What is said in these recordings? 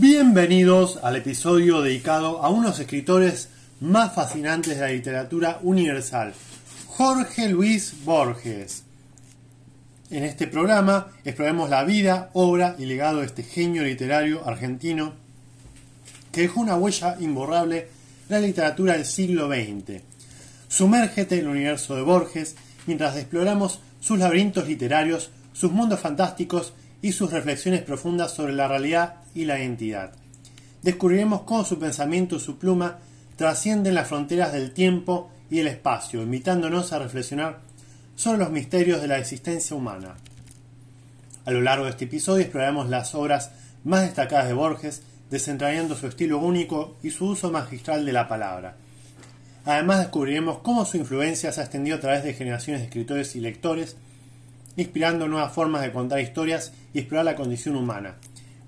Bienvenidos al episodio dedicado a unos escritores más fascinantes de la literatura universal, Jorge Luis Borges. En este programa exploramos la vida, obra y legado de este genio literario argentino que dejó una huella imborrable en la literatura del siglo XX. Sumérgete en el universo de Borges mientras exploramos sus laberintos literarios, sus mundos fantásticos y sus reflexiones profundas sobre la realidad y la identidad. Descubriremos cómo su pensamiento y su pluma trascienden las fronteras del tiempo y el espacio, invitándonos a reflexionar sobre los misterios de la existencia humana. A lo largo de este episodio exploraremos las obras más destacadas de Borges, desentrañando su estilo único y su uso magistral de la palabra. Además descubriremos cómo su influencia se ha extendido a través de generaciones de escritores y lectores, inspirando nuevas formas de contar historias y explorar la condición humana.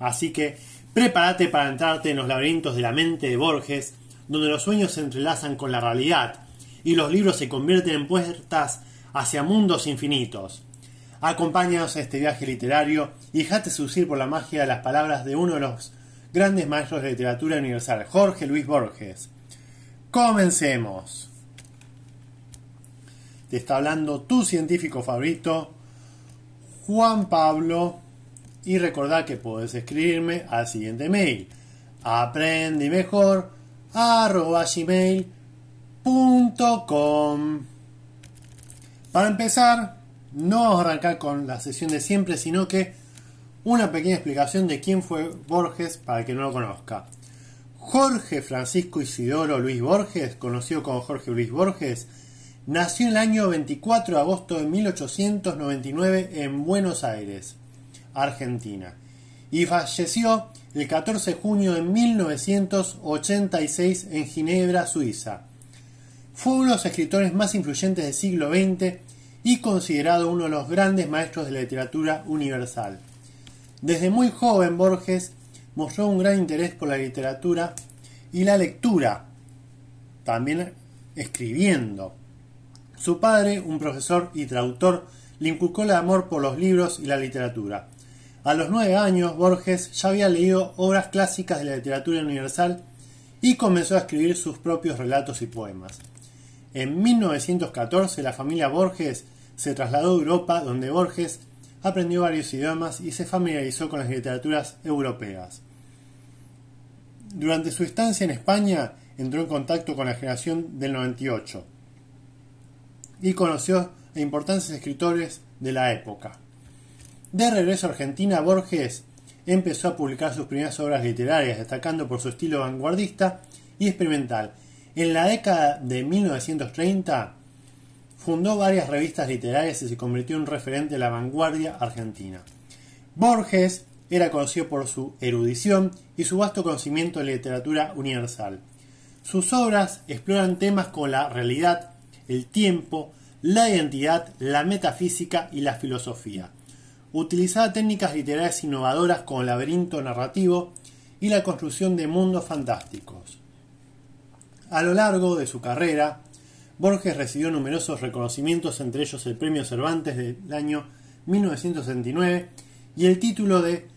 Así que prepárate para entrarte en los laberintos de la mente de Borges, donde los sueños se entrelazan con la realidad y los libros se convierten en puertas hacia mundos infinitos. Acompáñanos a este viaje literario y déjate seducir por la magia de las palabras de uno de los grandes maestros de literatura universal, Jorge Luis Borges. Comencemos. Te está hablando tu científico favorito, Juan Pablo y recordad que puedes escribirme al siguiente mail arroba gmail.com Para empezar, no vamos a arrancar con la sesión de siempre, sino que una pequeña explicación de quién fue Borges para el que no lo conozca. Jorge Francisco Isidoro Luis Borges, conocido como Jorge Luis Borges, nació en el año 24 de agosto de 1899 en Buenos Aires. Argentina, y falleció el 14 de junio de 1986 en Ginebra, Suiza. Fue uno de los escritores más influyentes del siglo XX y considerado uno de los grandes maestros de la literatura universal. Desde muy joven Borges mostró un gran interés por la literatura y la lectura, también escribiendo. Su padre, un profesor y traductor, le inculcó el amor por los libros y la literatura. A los nueve años, Borges ya había leído obras clásicas de la literatura universal y comenzó a escribir sus propios relatos y poemas. En 1914 la familia Borges se trasladó a Europa donde Borges aprendió varios idiomas y se familiarizó con las literaturas europeas. Durante su estancia en España entró en contacto con la generación del 98 y conoció a importantes escritores de la época. De regreso a Argentina, Borges empezó a publicar sus primeras obras literarias, destacando por su estilo vanguardista y experimental. En la década de 1930 fundó varias revistas literarias y se convirtió en un referente de la vanguardia argentina. Borges era conocido por su erudición y su vasto conocimiento de literatura universal. Sus obras exploran temas como la realidad, el tiempo, la identidad, la metafísica y la filosofía. Utilizaba técnicas literarias innovadoras como laberinto narrativo y la construcción de mundos fantásticos. A lo largo de su carrera, Borges recibió numerosos reconocimientos, entre ellos el Premio Cervantes del año 1969 y el título de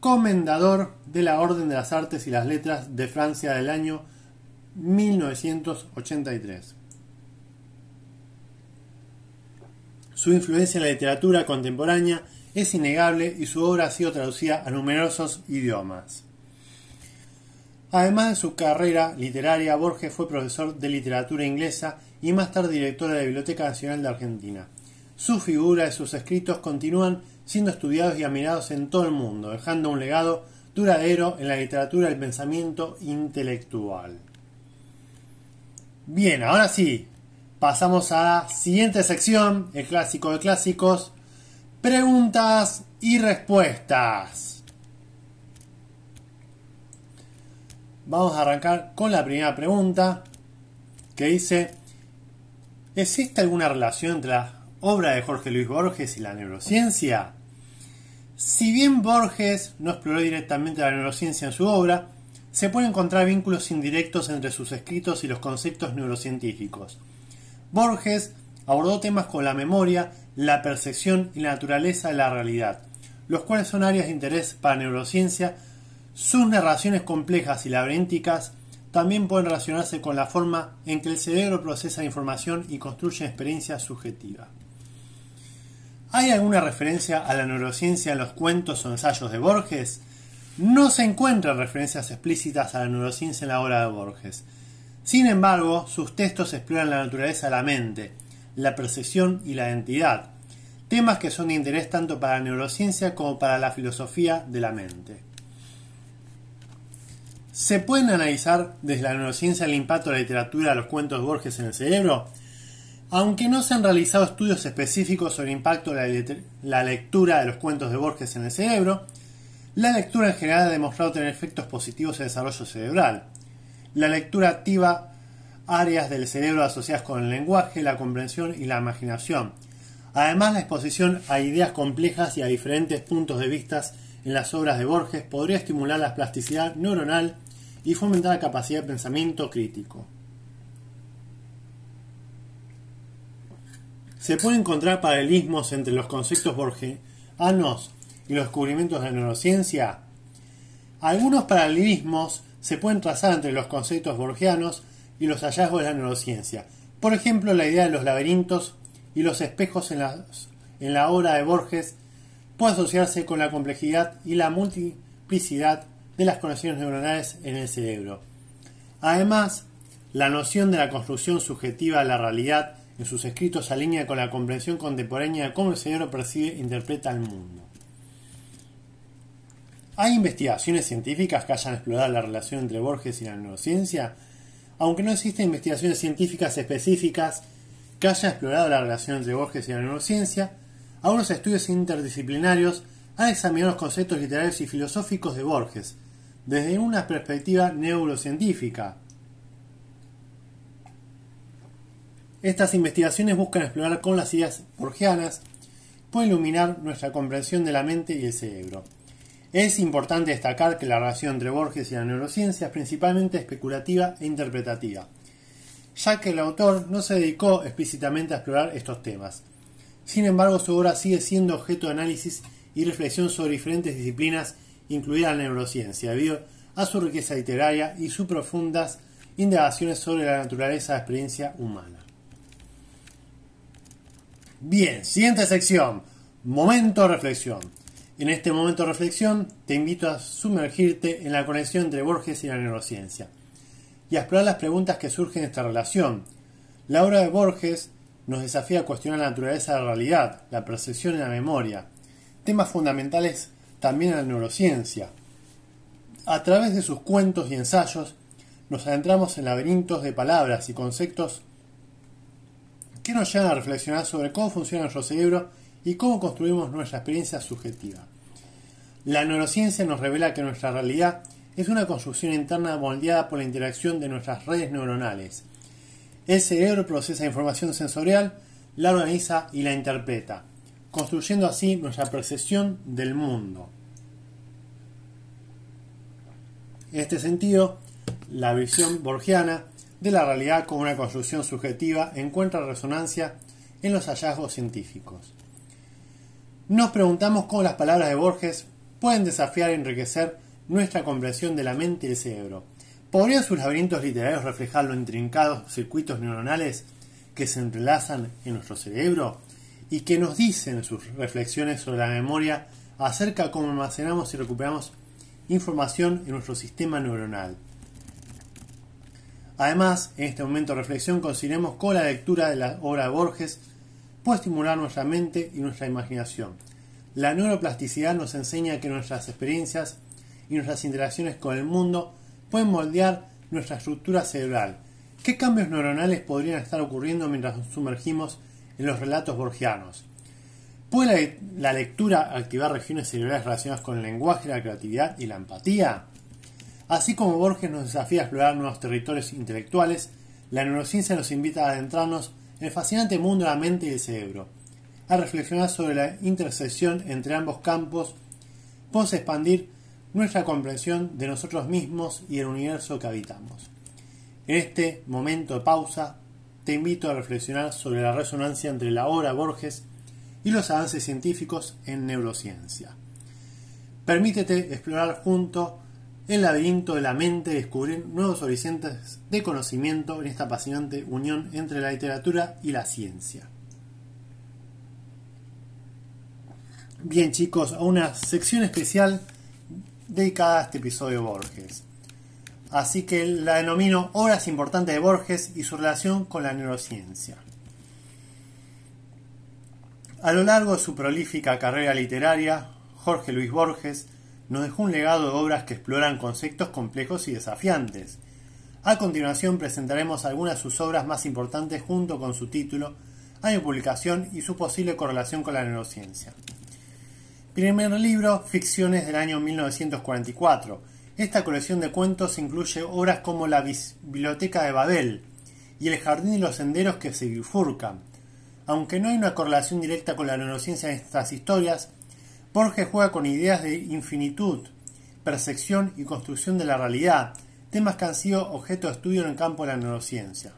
Comendador de la Orden de las Artes y las Letras de Francia del año 1983. Su influencia en la literatura contemporánea es innegable y su obra ha sido traducida a numerosos idiomas. Además de su carrera literaria, Borges fue profesor de literatura inglesa y más tarde director de la Biblioteca Nacional de Argentina. Su figura y sus escritos continúan siendo estudiados y admirados en todo el mundo, dejando un legado duradero en la literatura del pensamiento intelectual. Bien, ahora sí, Pasamos a la siguiente sección, el clásico de clásicos, preguntas y respuestas. Vamos a arrancar con la primera pregunta que dice, ¿existe alguna relación entre la obra de Jorge Luis Borges y la neurociencia? Si bien Borges no exploró directamente la neurociencia en su obra, se pueden encontrar vínculos indirectos entre sus escritos y los conceptos neurocientíficos. Borges abordó temas como la memoria, la percepción y la naturaleza de la realidad, los cuales son áreas de interés para neurociencia. Sus narraciones complejas y laberínticas también pueden relacionarse con la forma en que el cerebro procesa información y construye experiencias subjetivas. ¿Hay alguna referencia a la neurociencia en los cuentos o ensayos de Borges? No se encuentran referencias explícitas a la neurociencia en la obra de Borges. Sin embargo, sus textos exploran la naturaleza de la mente, la percepción y la identidad, temas que son de interés tanto para la neurociencia como para la filosofía de la mente. ¿Se pueden analizar desde la neurociencia el impacto de la literatura de los cuentos de Borges en el cerebro? Aunque no se han realizado estudios específicos sobre el impacto de la lectura de los cuentos de Borges en el cerebro, la lectura en general ha demostrado tener efectos positivos en el desarrollo cerebral. La lectura activa áreas del cerebro asociadas con el lenguaje, la comprensión y la imaginación. Además, la exposición a ideas complejas y a diferentes puntos de vista en las obras de Borges podría estimular la plasticidad neuronal y fomentar la capacidad de pensamiento crítico. Se pueden encontrar paralelismos entre los conceptos borgianos y los descubrimientos de la neurociencia? Algunos paralelismos se pueden trazar entre los conceptos borgianos y los hallazgos de la neurociencia. Por ejemplo, la idea de los laberintos y los espejos en, en la obra de Borges puede asociarse con la complejidad y la multiplicidad de las conexiones neuronales en el cerebro. Además, la noción de la construcción subjetiva de la realidad en sus escritos alinea con la comprensión contemporánea de cómo el cerebro percibe e interpreta el mundo. ¿Hay investigaciones científicas que hayan explorado la relación entre Borges y la neurociencia? Aunque no existen investigaciones científicas específicas que hayan explorado la relación entre Borges y la neurociencia, algunos estudios interdisciplinarios han examinado los conceptos literarios y filosóficos de Borges desde una perspectiva neurocientífica. Estas investigaciones buscan explorar cómo las ideas borgianas pueden iluminar nuestra comprensión de la mente y el cerebro. Es importante destacar que la relación entre Borges y la neurociencia es principalmente especulativa e interpretativa, ya que el autor no se dedicó explícitamente a explorar estos temas. Sin embargo, su obra sigue siendo objeto de análisis y reflexión sobre diferentes disciplinas, incluida la neurociencia, debido a su riqueza literaria y sus profundas indagaciones sobre la naturaleza de la experiencia humana. Bien, siguiente sección. Momento de reflexión. En este momento de reflexión te invito a sumergirte en la conexión entre Borges y la neurociencia y a explorar las preguntas que surgen de esta relación. La obra de Borges nos desafía a cuestionar la naturaleza de la realidad, la percepción y la memoria, temas fundamentales también en la neurociencia. A través de sus cuentos y ensayos nos adentramos en laberintos de palabras y conceptos que nos llevan a reflexionar sobre cómo funciona nuestro cerebro y cómo construimos nuestra experiencia subjetiva. La neurociencia nos revela que nuestra realidad es una construcción interna moldeada por la interacción de nuestras redes neuronales. El cerebro procesa información sensorial, la organiza y la interpreta, construyendo así nuestra percepción del mundo. En este sentido, la visión borgiana de la realidad como una construcción subjetiva encuentra resonancia en los hallazgos científicos. Nos preguntamos cómo las palabras de Borges pueden desafiar y enriquecer nuestra comprensión de la mente y el cerebro. ¿Podrían sus laberintos literarios reflejar los intrincados circuitos neuronales que se entrelazan en nuestro cerebro y que nos dicen sus reflexiones sobre la memoria acerca de cómo almacenamos y recuperamos información en nuestro sistema neuronal? Además, en este momento de reflexión consideremos cómo la lectura de la obra de Borges puede estimular nuestra mente y nuestra imaginación. La neuroplasticidad nos enseña que nuestras experiencias y nuestras interacciones con el mundo pueden moldear nuestra estructura cerebral. ¿Qué cambios neuronales podrían estar ocurriendo mientras nos sumergimos en los relatos borgianos? ¿Puede la lectura activar regiones cerebrales relacionadas con el lenguaje, la creatividad y la empatía? Así como Borges nos desafía a explorar nuevos territorios intelectuales, la neurociencia nos invita a adentrarnos en el fascinante mundo de la mente y el cerebro, a reflexionar sobre la intersección entre ambos campos, podemos expandir nuestra comprensión de nosotros mismos y el universo que habitamos. En este momento de pausa, te invito a reflexionar sobre la resonancia entre la obra Borges y los avances científicos en neurociencia. Permítete explorar junto el laberinto de la mente descubrir nuevos horizontes de conocimiento en esta apasionante unión entre la literatura y la ciencia. Bien chicos, a una sección especial dedicada a este episodio Borges. Así que la denomino Obras importantes de Borges y su relación con la neurociencia. A lo largo de su prolífica carrera literaria, Jorge Luis Borges nos dejó un legado de obras que exploran conceptos complejos y desafiantes. A continuación presentaremos algunas de sus obras más importantes junto con su título, año de publicación y su posible correlación con la neurociencia. Primer libro, Ficciones del año 1944. Esta colección de cuentos incluye obras como La Biblioteca de Babel y El Jardín y los Senderos que se bifurcan. Aunque no hay una correlación directa con la neurociencia en estas historias, Borges juega con ideas de infinitud, percepción y construcción de la realidad, temas que han sido objeto de estudio en el campo de la neurociencia.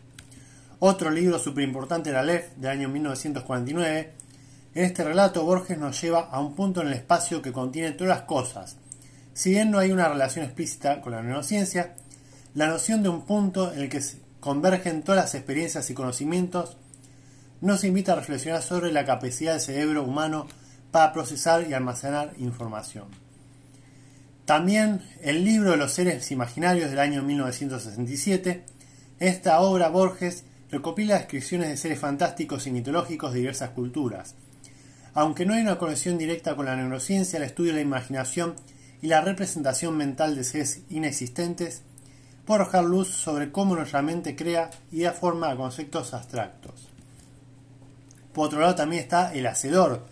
Otro libro súper importante era Lev, del año 1949, en este relato Borges nos lleva a un punto en el espacio que contiene todas las cosas. Si bien no hay una relación explícita con la neurociencia, la noción de un punto en el que convergen todas las experiencias y conocimientos nos invita a reflexionar sobre la capacidad del cerebro humano para procesar y almacenar información. También el libro de los seres imaginarios del año 1967, esta obra Borges recopila descripciones de seres fantásticos y mitológicos de diversas culturas, aunque no hay una conexión directa con la neurociencia, el estudio de la imaginación y la representación mental de seres inexistentes puede arrojar luz sobre cómo nuestra mente crea y da forma a conceptos abstractos. Por otro lado también está El Hacedor,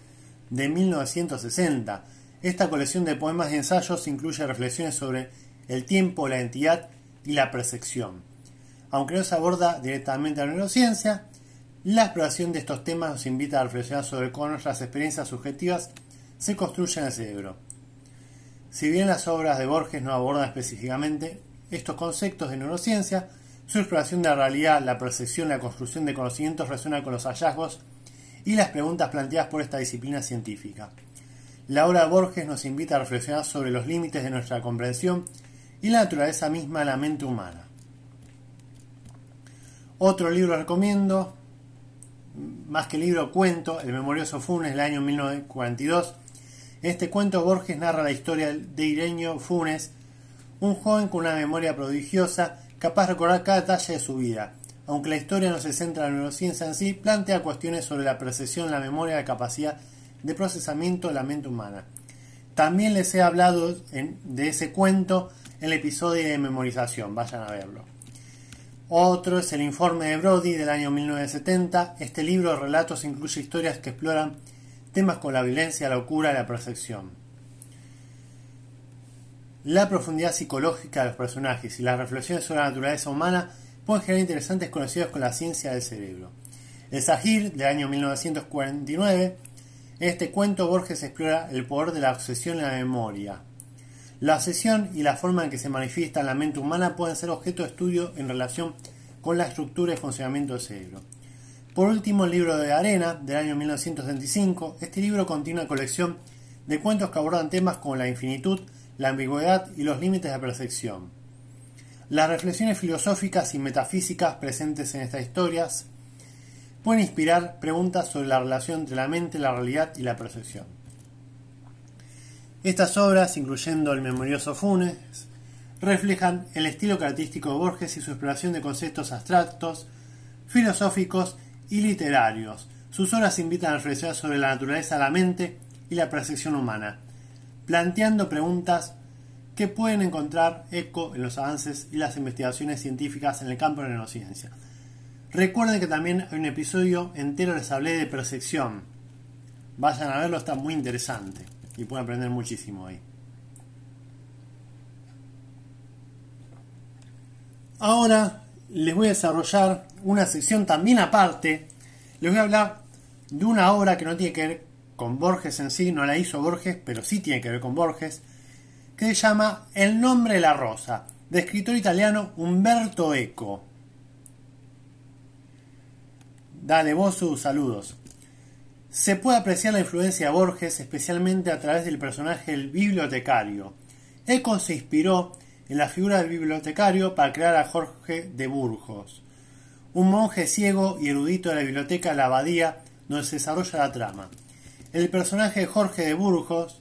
de 1960. Esta colección de poemas y ensayos incluye reflexiones sobre el tiempo, la identidad y la percepción. Aunque no se aborda directamente la neurociencia, la exploración de estos temas nos invita a reflexionar sobre cómo nuestras experiencias subjetivas se construyen en el cerebro. Si bien las obras de Borges no abordan específicamente estos conceptos de neurociencia, su exploración de la realidad, la percepción, la construcción de conocimientos resuena con los hallazgos y las preguntas planteadas por esta disciplina científica. La obra de Borges nos invita a reflexionar sobre los límites de nuestra comprensión y la naturaleza misma de la mente humana. Otro libro recomiendo más que libro, cuento, El Memorioso Funes del año 1942. En este cuento Borges narra la historia de Ireño Funes, un joven con una memoria prodigiosa, capaz de recordar cada detalle de su vida. Aunque la historia no se centra en la neurociencia en sí, plantea cuestiones sobre la percepción, la memoria la capacidad de procesamiento de la mente humana. También les he hablado de ese cuento en el episodio de memorización, vayan a verlo. Otro es el informe de Brody del año 1970. Este libro de relatos incluye historias que exploran temas como la violencia, la locura y la percepción. La profundidad psicológica de los personajes y las reflexiones sobre la naturaleza humana pueden generar interesantes conocidos con la ciencia del cerebro. El Sahir, del año 1949, en este cuento Borges explora el poder de la obsesión en la memoria, la obsesión y la forma en que se manifiesta en la mente humana pueden ser objeto de estudio en relación con la estructura y funcionamiento del cerebro. Por último, el libro de Arena, del año 1975, este libro contiene una colección de cuentos que abordan temas como la infinitud, la ambigüedad y los límites de percepción. Las reflexiones filosóficas y metafísicas presentes en estas historias pueden inspirar preguntas sobre la relación entre la mente, la realidad y la percepción. Estas obras, incluyendo el memorioso Funes, reflejan el estilo característico de Borges y su exploración de conceptos abstractos, filosóficos y literarios. Sus obras invitan a reflexionar sobre la naturaleza de la mente y la percepción humana, planteando preguntas que pueden encontrar eco en los avances y las investigaciones científicas en el campo de la neurociencia. Recuerden que también hay un episodio entero les hablé de percepción. Vayan a verlo, está muy interesante y pueden aprender muchísimo ahí. Ahora les voy a desarrollar una sección también aparte. Les voy a hablar de una obra que no tiene que ver con Borges en sí, no la hizo Borges, pero sí tiene que ver con Borges, que se llama El nombre de la rosa, de escritor italiano Umberto Eco. Dale vos sus saludos. Se puede apreciar la influencia de Borges especialmente a través del personaje del bibliotecario. Eco se inspiró en la figura del bibliotecario para crear a Jorge de Burgos, un monje ciego y erudito de la biblioteca de la abadía donde se desarrolla la trama. El personaje de Jorge de Burgos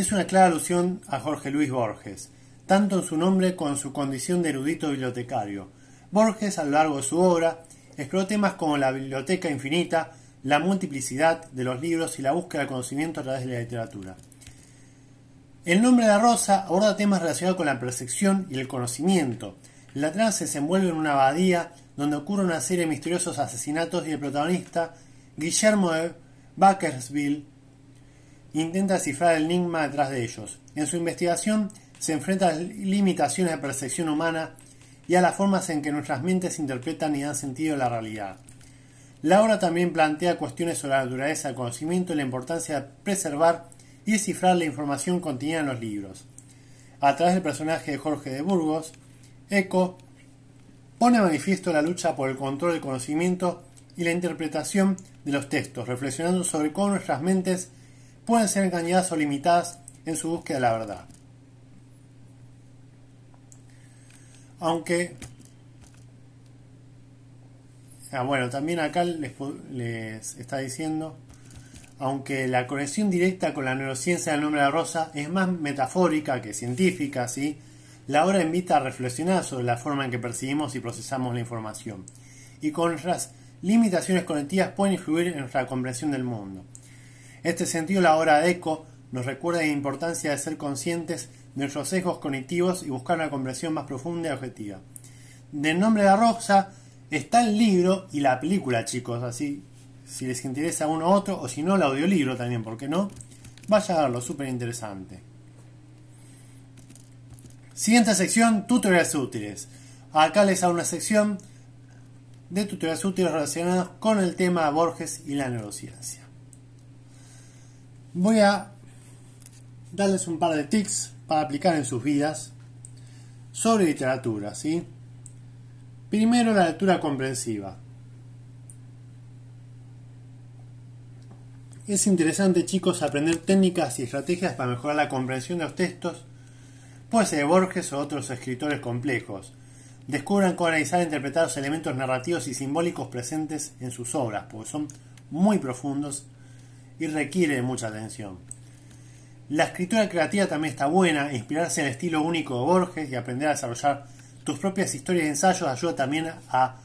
es una clara alusión a Jorge Luis Borges, tanto en su nombre como en su condición de erudito bibliotecario. Borges, a lo largo de su obra, exploró temas como la biblioteca infinita, la multiplicidad de los libros y la búsqueda de conocimiento a través de la literatura. El nombre de la rosa aborda temas relacionados con la percepción y el conocimiento. La trama se desenvuelve en una abadía donde ocurre una serie de misteriosos asesinatos y el protagonista, Guillermo de Bakersville, intenta descifrar el enigma detrás de ellos. En su investigación se enfrenta a las limitaciones de percepción humana y a las formas en que nuestras mentes interpretan y dan sentido a la realidad. La obra también plantea cuestiones sobre la naturaleza del conocimiento y la importancia de preservar y descifrar la información contenida en los libros. A través del personaje de Jorge de Burgos, Eco pone manifiesto la lucha por el control del conocimiento y la interpretación de los textos, reflexionando sobre cómo nuestras mentes pueden ser engañadas o limitadas en su búsqueda de la verdad. Aunque, ah, bueno, también acá les, está diciendo, aunque la conexión directa con la neurociencia del nombre de la rosa es más metafórica que científica, ¿sí? la obra invita a reflexionar sobre la forma en que percibimos y procesamos la información, y con nuestras limitaciones cognitivas pueden influir en nuestra comprensión del mundo. En este sentido, la obra de Eco nos recuerda la importancia de ser conscientes de nuestros sesgos cognitivos y buscar una comprensión más profunda y objetiva. Del nombre de la rosa está el libro y la película, chicos, así si les interesa uno u otro, o si no, el audiolibro también, ¿por qué no? Vaya a verlo, súper interesante. Siguiente sección, tutoriales útiles. Acá les hago una sección de tutoriales útiles relacionados con el tema Borges y la neurociencia. Voy a darles un par de tips para aplicar en sus vidas sobre literatura, ¿sí? Primero la lectura comprensiva. Es interesante, chicos, aprender técnicas y estrategias para mejorar la comprensión de los textos, puede ser de Borges o otros escritores complejos. Descubran cómo analizar e interpretar los elementos narrativos y simbólicos presentes en sus obras, porque son muy profundos y requiere mucha atención. La escritura creativa también está buena, inspirarse en el estilo único de Borges y aprender a desarrollar tus propias historias y ensayos ayuda también a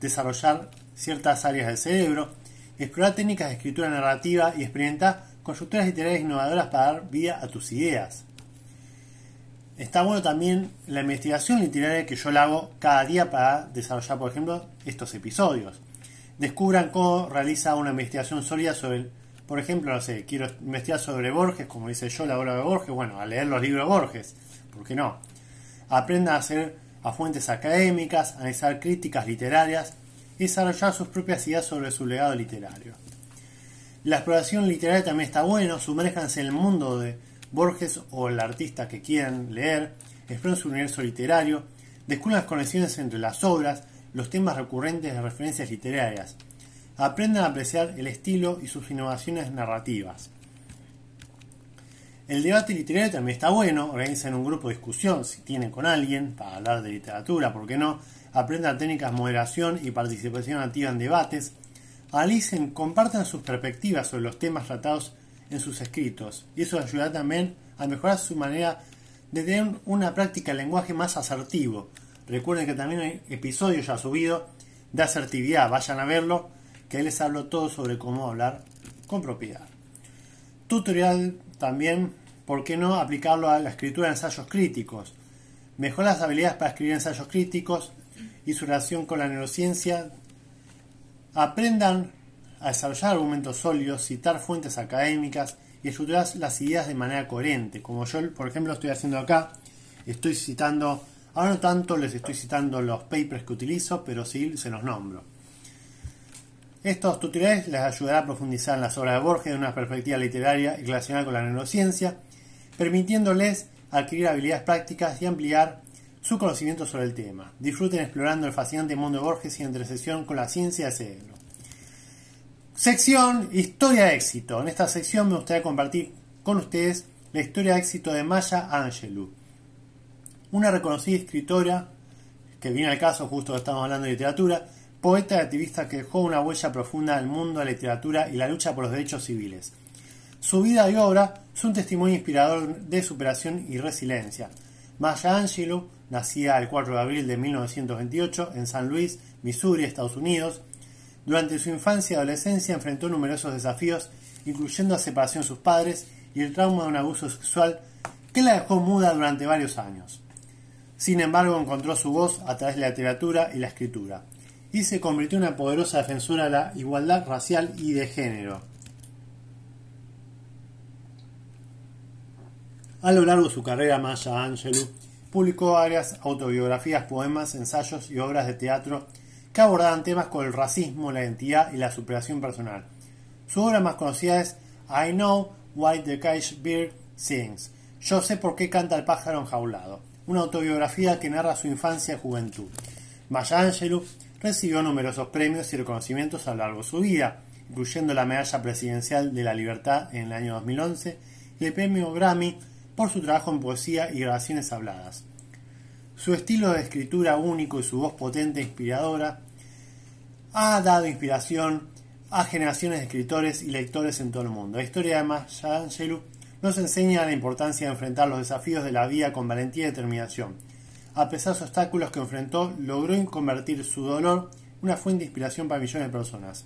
desarrollar ciertas áreas del cerebro explorar técnicas de escritura narrativa y experimentar consultoras literarias innovadoras para dar vida a tus ideas. Está bueno también la investigación literaria que yo la hago cada día para desarrollar, por ejemplo, estos episodios. Descubran cómo realiza una investigación sólida sobre, por ejemplo, no sé, quiero investigar sobre Borges, como dice yo, la obra de Borges, bueno, a leer los libros de Borges, ¿por qué no? Aprenda a hacer a fuentes académicas, a analizar críticas literarias y desarrollar sus propias ideas sobre su legado literario. La exploración literaria también está bueno, sumérjanse en el mundo de Borges o el artista que quieran leer, exploren su universo literario, descubran las conexiones entre las obras, los temas recurrentes de referencias literarias, aprendan a apreciar el estilo y sus innovaciones narrativas. El debate literario también está bueno, organicen un grupo de discusión si tienen con alguien para hablar de literatura, ¿por qué no? aprendan técnicas de moderación y participación activa en debates, analicen, compartan sus perspectivas sobre los temas tratados en sus escritos, y eso ayudará también a mejorar su manera de tener una práctica de lenguaje más asertivo. Recuerden que también hay episodios ya subidos de asertividad, vayan a verlo, que les hablo todo sobre cómo hablar con propiedad. Tutorial también, ¿por qué no aplicarlo a la escritura de ensayos críticos? Mejorar las habilidades para escribir ensayos críticos y su relación con la neurociencia, aprendan a desarrollar argumentos sólidos, citar fuentes académicas y estudiar las ideas de manera coherente, como yo, por ejemplo, estoy haciendo acá. Estoy citando Ahora no tanto les estoy citando los papers que utilizo, pero sí se los nombro. Estos tutoriales les ayudará a profundizar en las obras de Borges de una perspectiva literaria y relacionada con la neurociencia, permitiéndoles adquirir habilidades prácticas y ampliar su conocimiento sobre el tema. Disfruten explorando el fascinante mundo de Borges y entre sesión con la ciencia del cerebro. Sección Historia de éxito. En esta sección me gustaría compartir con ustedes la historia de éxito de Maya Angelou, una reconocida escritora que viene al caso justo que estamos hablando de literatura, poeta y activista que dejó una huella profunda en el mundo de la literatura y la lucha por los derechos civiles. Su vida y obra son un testimonio inspirador de superación y resiliencia. Maya Angelou, nacida el 4 de abril de 1928 en San Luis, Missouri, Estados Unidos, durante su infancia y adolescencia enfrentó numerosos desafíos, incluyendo la separación de sus padres y el trauma de un abuso sexual que la dejó muda durante varios años. Sin embargo, encontró su voz a través de la literatura y la escritura, y se convirtió en una poderosa defensora de la igualdad racial y de género. A lo largo de su carrera, Maya Angelou publicó varias autobiografías, poemas, ensayos y obras de teatro que abordaban temas como el racismo, la identidad y la superación personal. Su obra más conocida es I Know Why the Cage Bird Sings. Yo sé por qué canta el pájaro enjaulado. Una autobiografía que narra su infancia y juventud. Maya Angelou recibió numerosos premios y reconocimientos a lo largo de su vida, incluyendo la Medalla Presidencial de la Libertad en el año 2011 y el premio Grammy por su trabajo en poesía y grabaciones habladas. Su estilo de escritura único y su voz potente e inspiradora ha dado inspiración a generaciones de escritores y lectores en todo el mundo. La historia de Maya Angelou nos enseña la importancia de enfrentar los desafíos de la vida con valentía y determinación. A pesar de los obstáculos que enfrentó, logró convertir su dolor en una fuente de inspiración para millones de personas.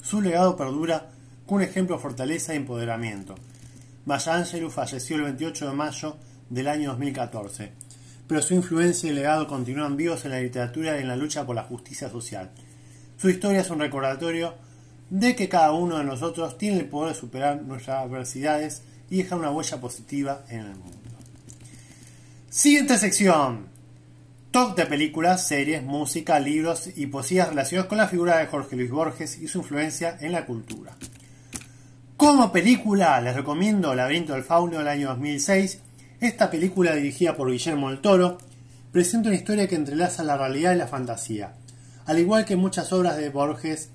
Su legado perdura con un ejemplo de fortaleza y empoderamiento. Maya Angelou falleció el 28 de mayo del año 2014, pero su influencia y legado continúan vivos en la literatura y en la lucha por la justicia social. Su historia es un recordatorio de que cada uno de nosotros tiene el poder de superar nuestras adversidades y dejar una huella positiva en el mundo. Siguiente sección. Top de películas, series, música, libros y poesías relacionados con la figura de Jorge Luis Borges y su influencia en la cultura. Como película, les recomiendo Laberinto del Fauno del año 2006. Esta película, dirigida por Guillermo del Toro, presenta una historia que entrelaza la realidad y la fantasía. Al igual que muchas obras de Borges,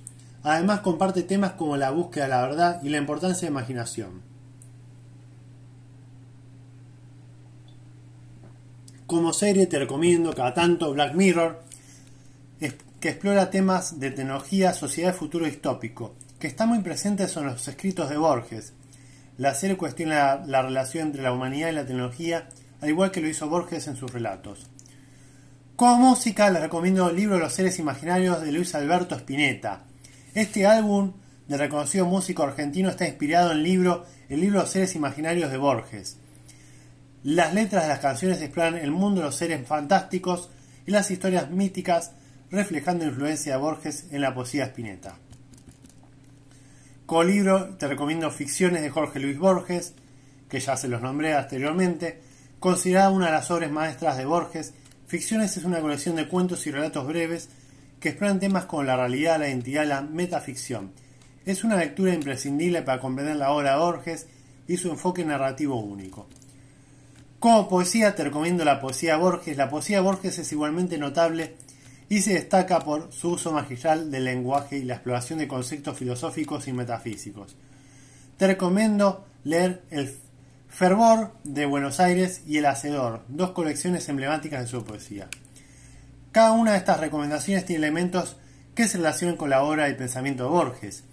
además comparte temas como la búsqueda de la verdad y la importancia de la imaginación. Como serie te recomiendo cada tanto Black Mirror, que explora temas de tecnología, sociedad y futuro distópico que están muy presentes en los escritos de Borges. La serie cuestiona la, relación entre la humanidad y la tecnología, al igual que lo hizo Borges en sus relatos. Como música les recomiendo el libro de los seres imaginarios de Luis Alberto Spinetta. Este álbum de reconocido músico argentino está inspirado en el libro El libro de los seres imaginarios de Borges. Las letras de las canciones exploran el mundo de los seres fantásticos y las historias míticas, reflejando la influencia de Borges en la poesía Spinetta. Como libro te recomiendo Ficciones de Jorge Luis Borges, que ya se los nombré anteriormente, considerada una de las obras maestras de Borges. Ficciones es una colección de cuentos y relatos breves que exploran temas como la realidad, la identidad la metaficción. Es una lectura imprescindible para comprender la obra de Borges y su enfoque narrativo único. Como poesía te recomiendo la poesía Borges. La poesía Borges es igualmente notable y se destaca por su uso magistral del lenguaje y la exploración de conceptos filosóficos y metafísicos. Te recomiendo leer El Fervor de Buenos Aires y El Hacedor, dos colecciones emblemáticas de su poesía. Cada una de estas recomendaciones tiene elementos que se relacionan con la obra y pensamiento de Borges,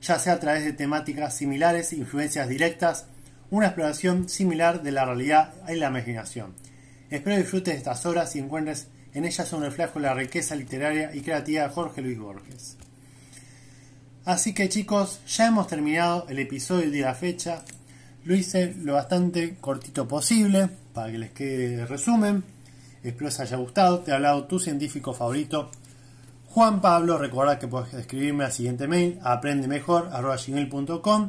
ya sea a través de temáticas similares, influencias directas, una exploración similar de la realidad y la imaginación. Espero disfrutes de estas obras y encuentres en ellas un reflejo de la riqueza literaria y creativa de Jorge Luis Borges. Así que chicos, ya hemos terminado el episodio de la fecha. Lo hice lo bastante cortito posible para que les quede resumen. Espero les haya gustado. Te ha hablado tu científico favorito, Juan Pablo. Recuerda que puedes escribirme al siguiente mail, aprendemejor.com